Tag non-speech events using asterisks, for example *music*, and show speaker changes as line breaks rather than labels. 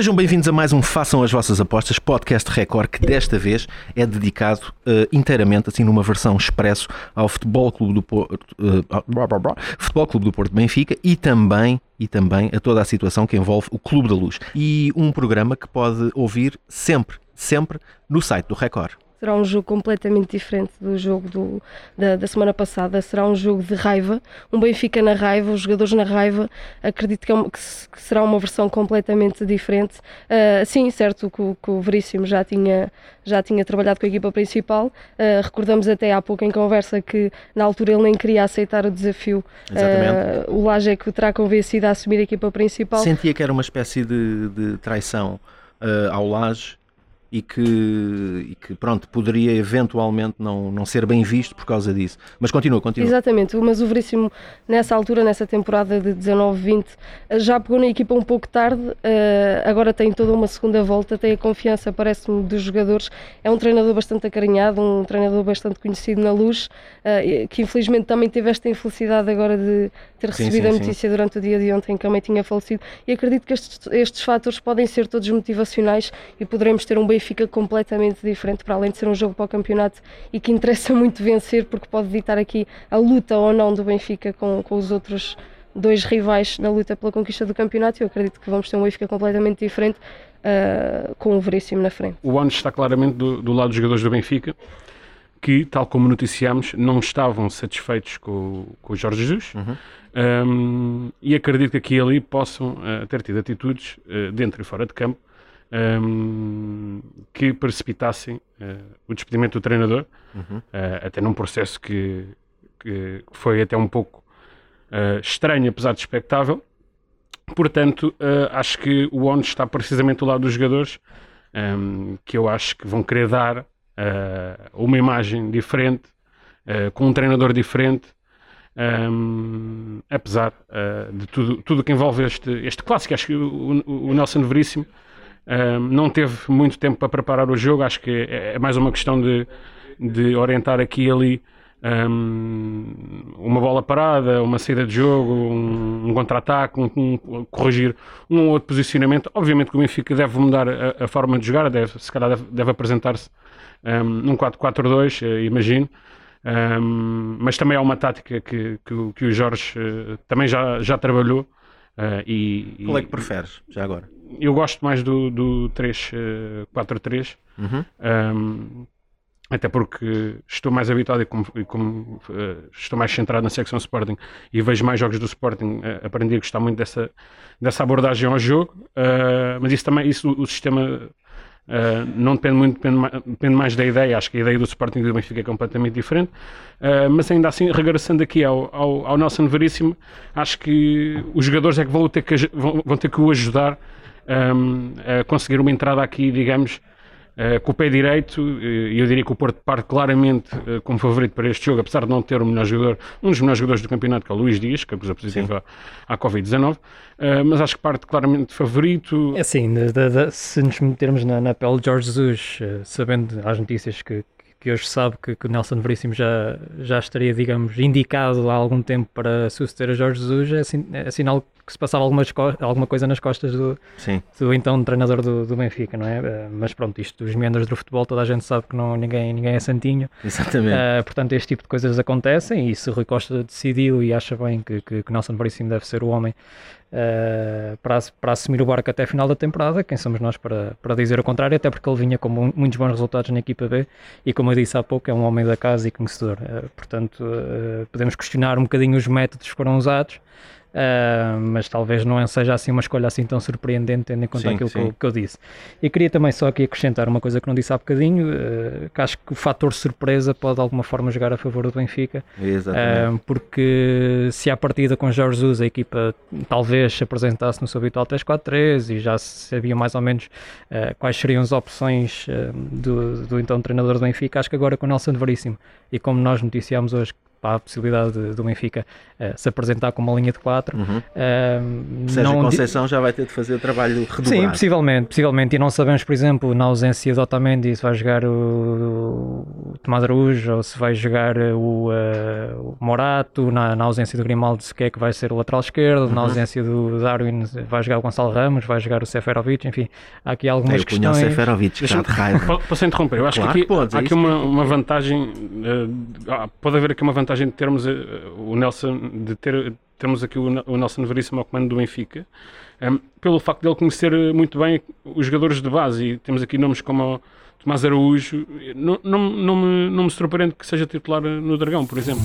Sejam bem-vindos a mais um Façam as Vossas Apostas, podcast Record, que desta vez é dedicado uh, inteiramente, assim numa versão expresso, ao Futebol Clube do Porto, uh, Futebol Clube do Porto Benfica e também, e também a toda a situação que envolve o Clube da Luz. E um programa que pode ouvir sempre, sempre no site do Record
será um jogo completamente diferente do jogo do, da, da, semana passada. Será um jogo de raiva, um Benfica na raiva, os jogadores na raiva. Acredito que, é uma, que, que será uma versão completamente diferente. Uh, sim, certo que, que, o Veríssimo já tinha, já tinha trabalhado com a equipa principal. Uh, recordamos até há pouco em conversa que na altura ele nem queria aceitar o desafio. Uh, o Laje é que o terá convencido a assumir a equipa principal.
Sentia que era uma espécie de, de traição ao Laje e que, e que pronto, poderia eventualmente não, não ser bem visto por causa disso. Mas continua, continua.
Exatamente, mas o Veríssimo nessa altura, nessa temporada de 19-20, já pegou na equipa um pouco tarde, eh, agora tem toda uma segunda volta, tem a confiança, parece-me, dos jogadores. É um treinador bastante acarinhado, um treinador bastante conhecido na luz, eh, que infelizmente também teve esta infelicidade agora de ter recebido sim, sim, a notícia sim. durante o dia de ontem que a mãe tinha falecido. E acredito que estes, estes fatores podem ser todos motivacionais e poderemos ter um bem fica completamente diferente, para além de ser um jogo para o campeonato e que interessa *laughs* muito vencer, porque pode ditar aqui a luta ou não do Benfica com, com os outros dois rivais na luta pela conquista do campeonato. Eu acredito que vamos ter um Benfica completamente diferente, uh, com o Veríssimo na frente.
O ano está claramente do, do lado dos jogadores do Benfica que, tal como noticiamos, não estavam satisfeitos com, com o Jorge Jesus uhum. um, e acredito que aqui e ali possam uh, ter tido atitudes uh, dentro e fora de campo um, que precipitassem uh, o despedimento do treinador, uhum. uh, até num processo que, que, foi até um pouco uh, estranho, apesar de expectável. Portanto, acho que o ONU está precisamente do lado dos jogadores, um, que eu acho que vão querer dar uma imagem diferente, com um treinador diferente, um, apesar uh, de tudo, tudo que envolve este, este clássico. Acho que o, o Nelson Veríssimo não teve muito tempo para preparar o jogo, acho que é, é mais uma questão de, de orientar aqui e ali um, uma bola parada, uma saída de jogo, um, um contra-ataque, um, um, corrigir um ou outro posicionamento. Obviamente que o Benfica deve mudar a, a forma de jogar, deve, se calhar deve, deve apresentar-se num 4-4-2, eh, imagino. Um, mas também é uma tática que, que, que o Jorge uh, também já, já trabalhou. Uh, e,
Qual é que preferes, já agora?
Eu gosto mais do, do 3-4-3. Uh, uhum. um, até porque estou mais habituado e como, e como uh, estou mais centrado na secção Sporting e vejo mais jogos do Sporting, uh, aprendi a gostar muito dessa, dessa abordagem ao jogo, uh, mas isso também, isso, o, sistema não depende muito, depende mais, depende mais, da ideia, acho que a ideia do Sporting e do Benfica é completamente diferente, mas ainda assim, regressando aqui ao, ao, ao Nelson Veríssimo, acho que os jogadores é que vão ter que, vão, vão ter que o ajudar um, a conseguir uma entrada aqui, digamos, uh, com o pé direito, e eu diria que o Porto parte claramente uh, como favorito para este jogo, apesar de não ter o melhor jogador, um dos melhores jogadores do campeonato, que é o Luís Dias, que acusa positiva à, à Covid-19, uh, mas acho que parte claramente favorito.
É assim, de, de, de, se nos metermos na, na pele de Jorge Jesus, sabendo as notícias que, que hoje sabe que, que, o Nelson Veríssimo já, já estaria, digamos, indicado há algum tempo para suceder a Jorge Jesus, é, sin, é sinal que se passava alguma, alguma coisa nas costas do, do então treinador do, do, Benfica, não é? Uh, mas pronto, isto dos membros do futebol, toda a gente sabe que não, ninguém, ninguém é santinho.
Exatamente. Uh,
portanto, este tipo de coisas acontecem e se o Rui Costa decidiu e acha bem que, que, que Nelson Veríssimo deve ser o homem uh, para, para assumir o barco até a final da temporada. Quem somos nós para, para dizer o contrário? Até porque ele vinha com muitos bons resultados na equipa B e, como eu disse há pouco, é um homem da casa e conhecedor. Uh, portanto, podemos questionar um bocadinho os métodos que foram usados. Uh, mas talvez não seja assim uma escolha assim tão surpreendente, tendo em conta sim, aquilo que eu, que eu, disse. E queria também só aqui acrescentar uma coisa que não disse há bocadinho, uh, que acho que o fator surpresa pode de alguma forma jogar a favor do Benfica, uh, porque se à partida com Jorge Jesus a equipa talvez se apresentasse no seu habitual 3-4-3 e já sabia mais ou menos quais seriam as opções do, do então treinador do Benfica, acho que agora com o Nelson Veríssimo e como nós noticiámos hoje para a possibilidade de- do Benfica eh, se apresentar com uma linha de 4.
Uhum. Sérgio
não di-
Conceição já vai ter de fazer o trabalho redobrado.
Sim, possivelmente, possivelmente. E não sabemos, por exemplo, na ausência de Otamendi, se vai jogar o, o Tomás Araújo ou se vai jogar o, eh, o Morato, na, na ausência do Grimaldo, se quer que vai ser o lateral esquerdo,
Uhum.
na ausência do Darwin, vai jogar o Gonçalo Ramos, vai jogar o Seferovic, enfim, há aqui algumas
o Cunhal
questões.
Seferovic, que está de raiva.
Po- Posso interromper? Eu acho
Claro
que aqui,
que podes, é
há aqui uma, uma vantagem. ah, pode haver aqui uma vantagem de termos eh, o Nelson, de ter, termos aqui o, Ne- o Nelson Veríssimo ao comando do Benfica, em, pelo facto de ele conhecer eh, muito bem os jogadores de base. E temos aqui nomes como Tomás Araújo. Não, não, não, me, não me surpreende que seja titular eh, no Dragão, por exemplo.